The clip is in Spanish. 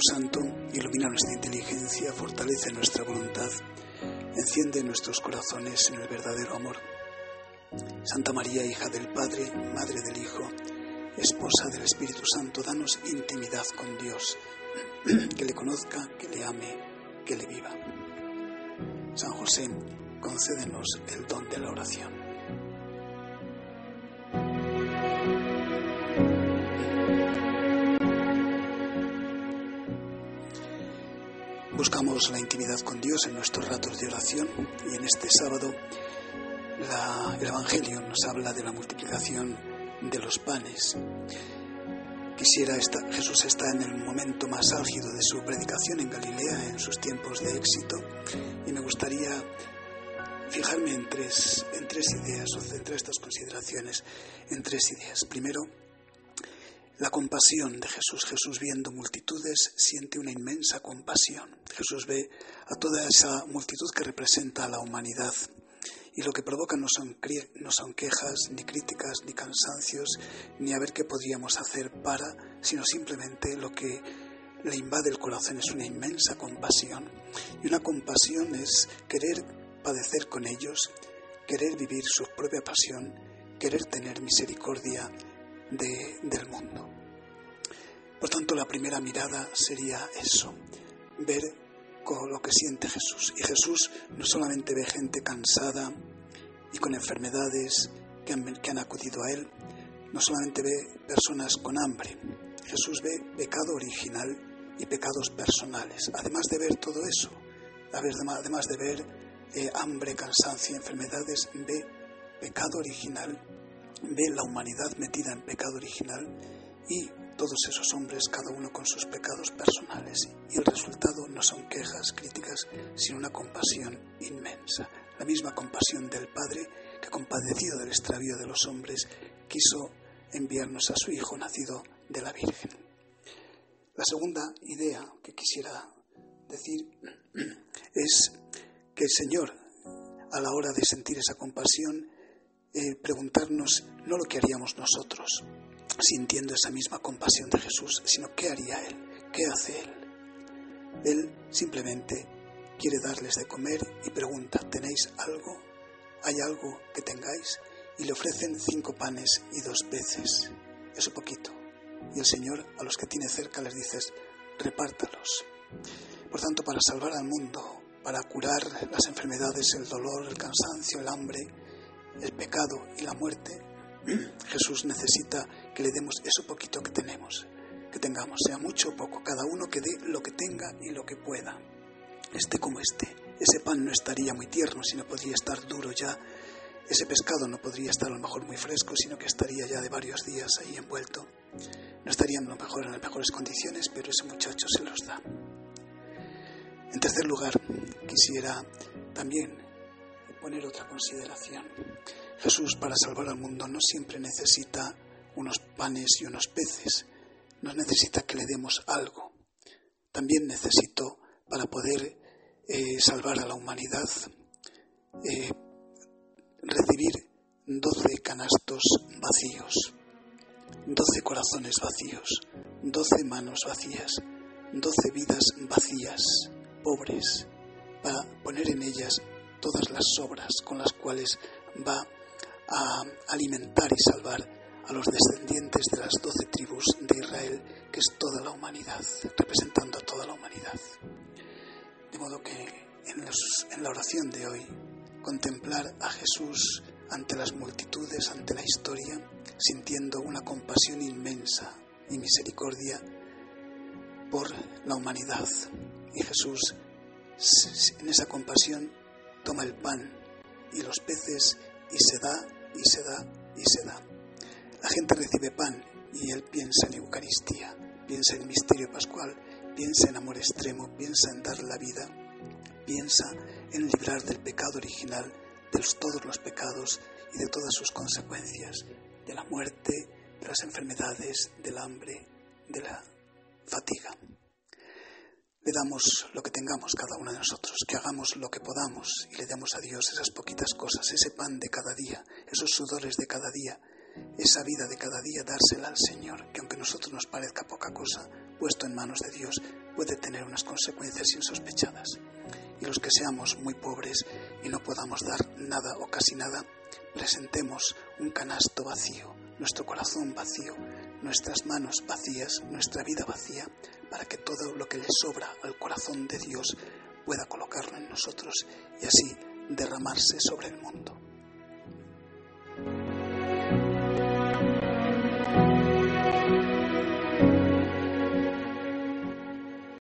Santo, ilumina nuestra inteligencia, fortalece nuestra voluntad, enciende nuestros corazones en el verdadero amor. Santa María, hija del Padre, Madre del Hijo, esposa del Espíritu Santo, danos intimidad con Dios, que le conozca, que le ame, que le viva. San José, concédenos el don de la oración. Buscamos la intimidad con Dios en nuestros ratos de oración y en este sábado el Evangelio nos habla de la multiplicación de los panes. Quisiera Jesús está en el momento más álgido de su predicación en Galilea, en sus tiempos de éxito, y me gustaría fijarme en tres, en tres ideas o centrar estas consideraciones en tres ideas. Primero, la compasión de Jesús. Jesús viendo multitudes siente una inmensa compasión. Jesús ve a toda esa multitud que representa a la humanidad. Y lo que provoca no son, no son quejas, ni críticas, ni cansancios, ni a ver qué podríamos hacer para, sino simplemente lo que le invade el corazón es una inmensa compasión. Y una compasión es querer padecer con ellos, querer vivir su propia pasión, querer tener misericordia del mundo. Por tanto, la primera mirada sería eso, ver con lo que siente Jesús. Y Jesús no solamente ve gente cansada y con enfermedades que han, acudido a Él, no solamente ve personas con hambre, Jesús ve pecado original y pecados personales. Además de ver todo eso, además de ver eh, hambre, cansancio y enfermedades, ve pecado original ve la humanidad metida en pecado original y todos esos hombres, cada uno con sus pecados personales. Y el resultado no son quejas, críticas, sino una compasión inmensa. La misma compasión del Padre que, compadecido del extravío de los hombres, quiso enviarnos a su Hijo nacido de la Virgen. La segunda idea que quisiera decir es que el Señor, a la hora de sentir esa compasión, eh, preguntarnos no lo que haríamos nosotros, sintiendo esa misma compasión de Jesús, sino qué haría Él, qué hace Él. Él simplemente quiere darles de comer y pregunta, ¿tenéis algo? ¿Hay algo que tengáis? Y le ofrecen cinco panes y dos peces. Eso poquito. Y el Señor a los que tiene cerca les dice, repártalos. Por tanto, para salvar al mundo, para curar las enfermedades, el dolor, el cansancio, el hambre, el pecado y la muerte, Jesús necesita que le demos eso poquito que tenemos, que tengamos, sea mucho o poco, cada uno que dé lo que tenga y lo que pueda, esté como esté. Ese pan no estaría muy tierno, sino podría estar duro ya. Ese pescado no podría estar a lo mejor muy fresco, sino que estaría ya de varios días ahí envuelto. No estaría a lo mejor en las mejores condiciones, pero ese muchacho se los da. En tercer lugar, quisiera también poner otra consideración. Jesús para salvar al mundo no siempre necesita unos panes y unos peces, no necesita que le demos algo. También necesito, para poder eh, salvar a la humanidad, eh, recibir doce canastos vacíos, doce corazones vacíos, doce manos vacías, doce vidas vacías, pobres, para poner en ellas todas las obras con las cuales va a alimentar y salvar a los descendientes de las doce tribus de Israel, que es toda la humanidad, representando a toda la humanidad. De modo que en, la oración de hoy, contemplar a Jesús ante las multitudes, ante la historia, sintiendo una compasión inmensa y misericordia por la humanidad. Y Jesús, en esa compasión, toma el pan y los peces y se da y se da y se da. La gente recibe pan y él piensa en Eucaristía, piensa en misterio pascual, piensa en amor extremo, piensa en dar la vida, piensa en librar del pecado original, de todos los pecados y de todas sus consecuencias, de la muerte, de las enfermedades, del hambre, de la fatiga le damos lo que tengamos cada uno de nosotros, que hagamos lo que podamos y le demos a Dios esas poquitas cosas, ese pan de cada día, esos sudores de cada día, esa vida de cada día, dársela al Señor, que aunque a nosotros nos parezca poca cosa, puesto en manos de Dios, puede tener unas consecuencias insospechadas. Y los que seamos muy pobres y no podamos dar nada o casi nada, presentemos un canasto vacío, nuestro corazón vacío, nuestras manos vacías, nuestra vida vacía, para que todo lo que le sobra al corazón de Dios pueda colocarlo en nosotros y así derramarse sobre el mundo.